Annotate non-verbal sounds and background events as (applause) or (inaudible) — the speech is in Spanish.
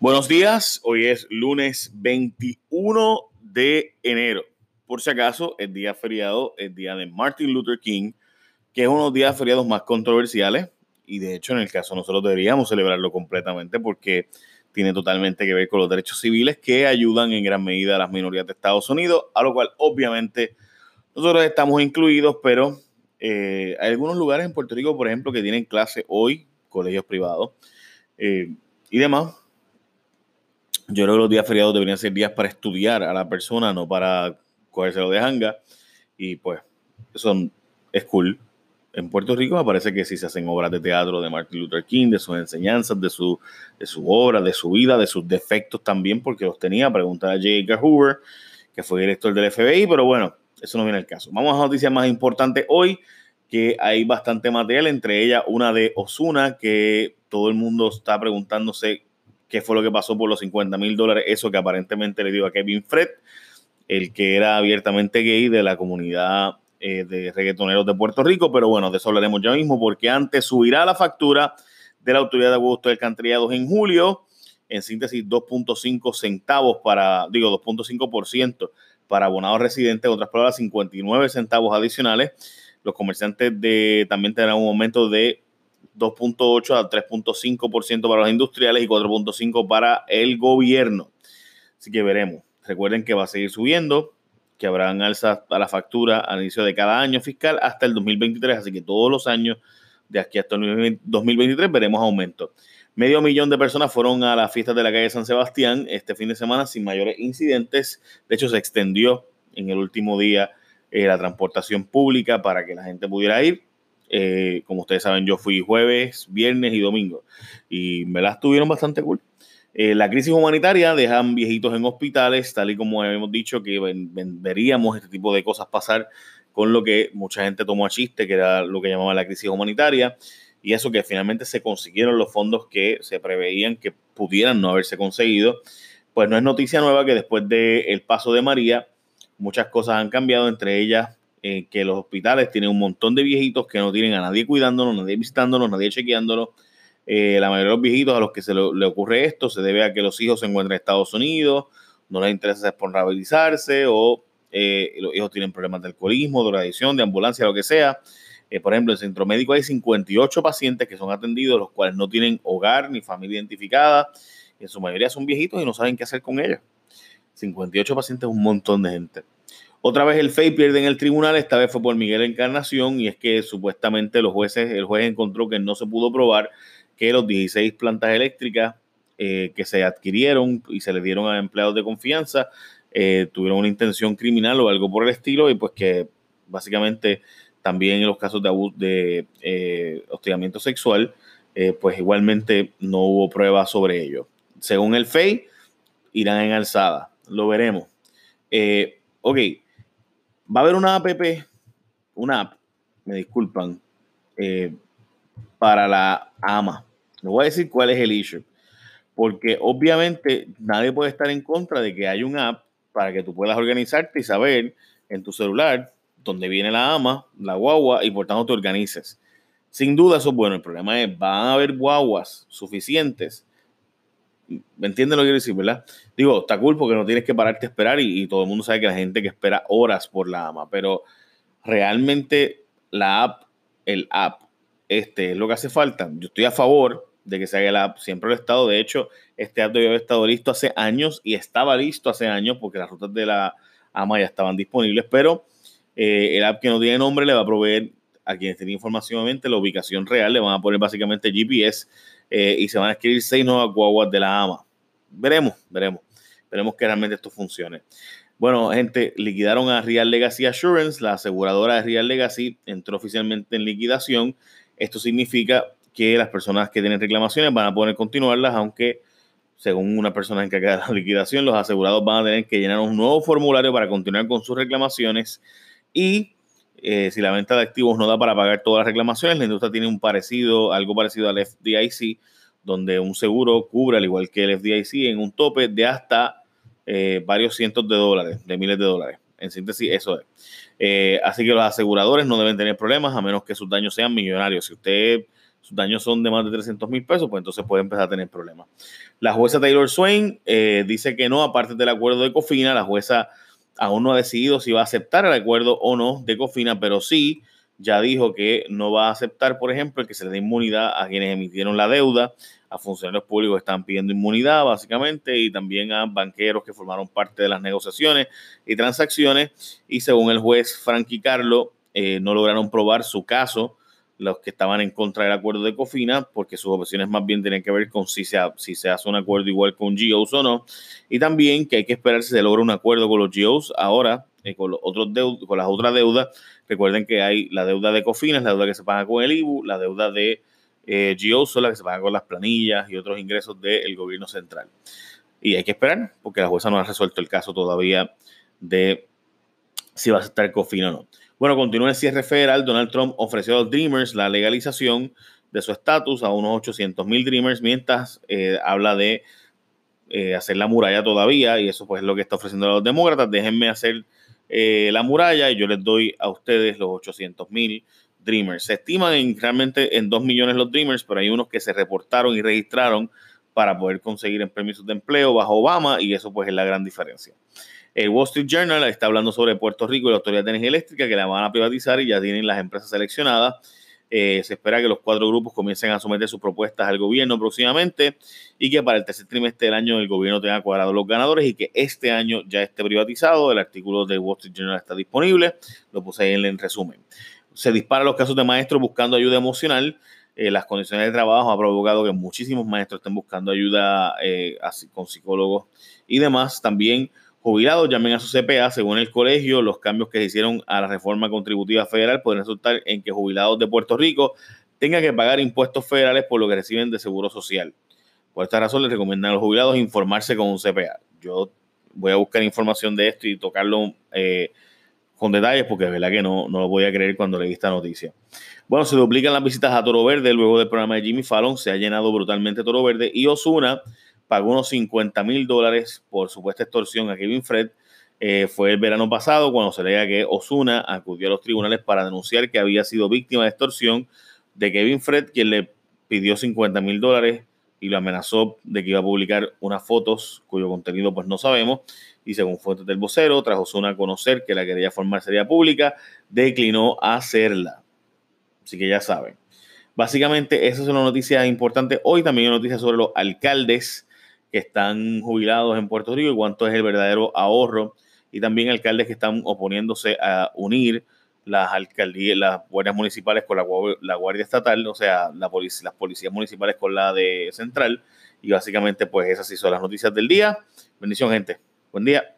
Buenos días, hoy es lunes 21 de enero. Por si acaso, el día feriado, el día de Martin Luther King, que es uno de los días feriados más controversiales y de hecho en el caso nosotros deberíamos celebrarlo completamente porque tiene totalmente que ver con los derechos civiles que ayudan en gran medida a las minorías de Estados Unidos, a lo cual obviamente nosotros estamos incluidos, pero eh, hay algunos lugares en Puerto Rico, por ejemplo, que tienen clase hoy, colegios privados eh, y demás yo creo que los días feriados deberían ser días para estudiar a la persona, no para cogérselo de hanga. Y pues, eso es cool. En Puerto Rico me parece que si se hacen obras de teatro de Martin Luther King, de sus enseñanzas, de su, de su obra, de su vida, de sus defectos también, porque los tenía. Preguntar a J. Edgar Hoover, que fue director del FBI, pero bueno, eso no viene al caso. Vamos a noticias más importantes hoy, que hay bastante material, entre ellas una de Osuna, que todo el mundo está preguntándose qué fue lo que pasó por los 50 mil dólares, eso que aparentemente le dio a Kevin Fred, el que era abiertamente gay de la comunidad eh, de reggaetoneros de Puerto Rico, pero bueno, de eso hablaremos ya mismo, porque antes subirá la factura de la Autoridad de Augusto del Cantillado en julio, en síntesis 2.5 centavos para, digo, 2.5% para abonados residentes, en otras palabras, 59 centavos adicionales. Los comerciantes de, también tendrán un aumento de 2.8 a 3.5% para los industriales y 4.5% para el gobierno. Así que veremos. Recuerden que va a seguir subiendo, que habrán alzas a la factura al inicio de cada año fiscal hasta el 2023, así que todos los años de aquí hasta el 2023 veremos aumento. Medio millón de personas fueron a las fiestas de la calle San Sebastián este fin de semana sin mayores incidentes. De hecho, se extendió en el último día eh, la transportación pública para que la gente pudiera ir. Eh, como ustedes saben, yo fui jueves, viernes y domingo y me las tuvieron bastante cool. Eh, la crisis humanitaria dejan viejitos en hospitales, tal y como hemos dicho que veríamos este tipo de cosas pasar con lo que mucha gente tomó a chiste, que era lo que llamaban la crisis humanitaria, y eso que finalmente se consiguieron los fondos que se preveían que pudieran no haberse conseguido. Pues no es noticia nueva que después del paso de María, muchas cosas han cambiado, entre ellas eh, que los hospitales tienen un montón de viejitos que no tienen a nadie cuidándolos, nadie visitándolos, nadie chequeándolos. Eh, la mayoría de los viejitos a los que se le, ocurre esto se debe a que los hijos se encuentran en Estados Unidos, no les interesa responsabilizarse o eh, los hijos tienen problemas de alcoholismo, de adicción, de ambulancia, lo que sea. por ejemplo, en el centro médico hay 58 pacientes que son atendidos, los cuales no tienen hogar ni familia identificada. En su mayoría son viejitos y no saben qué hacer con ellos. 58 pacientes es un montón de gente. Otra vez el FEI pierde en el tribunal, esta vez fue por Miguel Encarnación, y es que supuestamente los jueces, el juez encontró que no se pudo probar que los 16 plantas eléctricas eh, que se adquirieron y se le dieron a empleados de confianza eh, tuvieron una intención criminal o algo por el estilo, y pues que básicamente también en los casos de abuso de eh, hostigamiento sexual, pues igualmente no hubo pruebas sobre ello. Según el FEI, irán en alzada. Lo veremos. ok, Va a haber una app, una app, me disculpan, eh, para la AMA. No voy a decir cuál es el issue, porque obviamente nadie puede estar en contra de que haya una app para que tú puedas organizarte y saber en tu celular dónde viene la AMA, la guagua, y por tanto te organices. Sin duda eso es bueno. El problema es, van a haber guaguas suficientes ¿Me entienden lo que quiero decir, verdad? Digo, está cool porque no tienes que pararte a esperar y, todo el mundo sabe que la gente que espera horas por la AMA, pero realmente la app, el app, este es lo que hace falta. Yo estoy a favor de que se haga la app, siempre lo he estado. De hecho, este app debió haber estado listo hace años y estaba listo hace años porque las rutas de la AMA ya estaban disponibles, pero eh, el app que no tiene nombre le va a proveer a quienes tienen información la ubicación real, le van a poner básicamente GPS eh, y se van a adquirir seis nuevas guaguas de la AMA. Veremos, veremos. Veremos que realmente esto funcione. Bueno, gente, liquidaron a Real Legacy Assurance, la aseguradora de Real Legacy entró oficialmente en liquidación. Esto significa que las personas que tienen reclamaciones van a poder continuarlas, aunque según una persona encargada de la (laughs) liquidación, los asegurados van a tener que llenar un nuevo formulario para continuar con sus reclamaciones y eh, si la venta de activos no da para pagar todas las reclamaciones, la industria tiene un parecido, algo parecido al FDIC, donde un seguro cubre, al igual que el FDIC, en un tope de hasta eh, varios cientos de dólares, de miles de dólares. En síntesis, eso es. Eh, así que los aseguradores no deben tener problemas a menos que sus daños sean millonarios. Si usted sus daños son de más de 300 mil pesos, pues entonces puede empezar a tener problemas. La jueza Taylor Swain dice que no, aparte del acuerdo de Cofina, la jueza aún no ha decidido si va a aceptar el acuerdo o no de Cofina, pero sí ya dijo que no va a aceptar, por ejemplo, que se le dé inmunidad a quienes emitieron la deuda, a funcionarios públicos que están pidiendo inmunidad, básicamente, y también a banqueros que formaron parte de las negociaciones y transacciones. Y según el juez Frankie Carlo, eh, no lograron probar su caso los que estaban en contra del acuerdo de Cofina, porque sus opciones más bien tienen que ver con si se, si se hace un acuerdo igual con GOs o no, y también que hay que esperar si se logra un acuerdo con los GOs ahora, eh, con, los otros con las otras deudas. Recuerden que hay la deuda de Cofina, la deuda que se paga con el IBU, la deuda de eh, GOs, la que se paga con las planillas y otros ingresos del gobierno central. Y hay que esperar, porque la jueza no ha resuelto el caso todavía de si va a aceptar Cofina o no. Bueno, continúa el cierre federal. Donald Trump ofreció a los Dreamers la legalización de su estatus a unos 800 mil Dreamers, mientras eh, habla de eh, hacer la muralla todavía, y eso pues es lo que está ofreciendo a los demócratas. Déjenme hacer eh, la muralla y yo les doy a ustedes los 800 mil Dreamers. Se estiman en, realmente en 2 millones los Dreamers, pero hay unos que se reportaron y registraron para poder conseguir en permisos de empleo bajo Obama, y eso pues es la gran diferencia. El Wall Street Journal está hablando sobre Puerto Rico y la Autoridad de Energía Eléctrica que la van a privatizar y ya tienen las empresas seleccionadas. Eh, se espera que los cuatro grupos comiencen a someter sus propuestas al gobierno próximamente y que para el tercer trimestre del año el gobierno tenga cuadrado los ganadores y que este año ya esté privatizado. El artículo de Wall Street Journal está disponible, lo puse ahí en el resumen. Se disparan los casos de maestros buscando ayuda emocional. Eh, las condiciones de trabajo ha provocado que muchísimos maestros estén buscando ayuda eh, con psicólogos y demás. También jubilados llamen a su CPA. Según el colegio, los cambios que se hicieron a la reforma contributiva federal pueden resultar en que jubilados de Puerto Rico tengan que pagar impuestos federales por lo que reciben de seguro social. Por esta razón, les recomiendan a los jubilados informarse con un CPA. Yo voy a buscar información de esto y tocarlo eh, con detalles porque es verdad que no, no lo voy a creer cuando leí esta noticia. Bueno, se duplican las visitas a Toro Verde luego del programa de Jimmy Fallon. Se ha llenado brutalmente Toro Verde y Osuna pagó unos 50 mil dólares por supuesta extorsión a Kevin Fred. Eh, fue el verano pasado cuando se leía que Osuna acudió a los tribunales para denunciar que había sido víctima de extorsión de Kevin Fred, quien le pidió 50 mil dólares y lo amenazó de que iba a publicar unas fotos cuyo contenido pues no sabemos. Y según fuentes del vocero, tras Osuna conocer que la quería formar sería pública, declinó hacerla. Así que ya saben. Básicamente, esas son las noticias importantes. Hoy también hay noticias sobre los alcaldes que están jubilados en Puerto Rico y cuánto es el verdadero ahorro. Y también alcaldes que están oponiéndose a unir las alcaldías, las guardias municipales con la, guardia estatal, o sea, la las policías municipales con la de central. Y básicamente, pues esas sí son las noticias del día. Bendición, gente. Buen día.